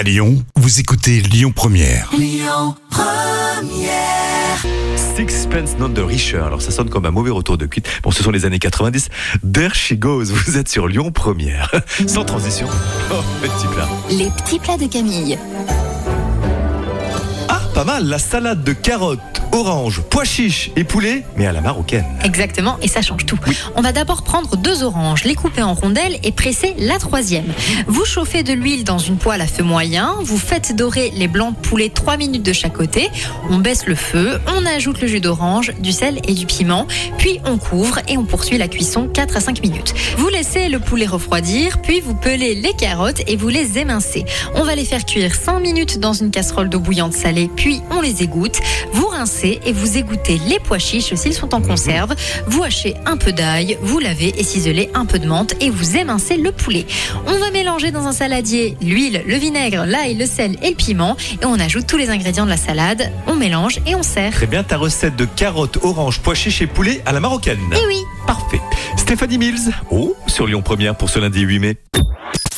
À Lyon, vous écoutez Lyon Première. Sixpence None the Richer. Alors ça sonne comme un mauvais retour de cuite. Bon, ce sont les années 90. There she goes. Vous êtes sur Lyon Première. Sans transition. Oh, petit plat. Les petits plats de Camille. Pas mal. La salade de carottes, oranges, pois chiches et poulet, mais à la marocaine. Exactement, et ça change tout. On va d'abord prendre deux oranges, les couper en rondelles et presser la troisième. Vous chauffez de l'huile dans une poêle à feu moyen, vous faites dorer les blancs de poulet 3 minutes de chaque côté, on baisse le feu, on ajoute le jus d'orange, du sel et du piment, puis on couvre et on poursuit la cuisson 4 à 5 minutes. Vous laissez le poulet refroidir, puis vous pelez les carottes et vous les émincez. On va les faire cuire 5 minutes dans une casserole d'eau bouillante salée, puis on les égoutte. Vous rincez et vous égouttez les pois chiches s'ils sont en conserve. Vous hachez un peu d'ail, vous lavez et ciselez un peu de menthe et vous émincez le poulet. On va mélanger dans un saladier l'huile, le vinaigre, l'ail, le sel et le piment et on ajoute tous les ingrédients de la salade. On mélange et on sert. Très bien, ta recette de carottes, oranges, pois chiches et poulet à la marocaine. Eh oui. Parfait. Stéphanie Mills. Oh, sur Lyon Première pour ce lundi 8 mai.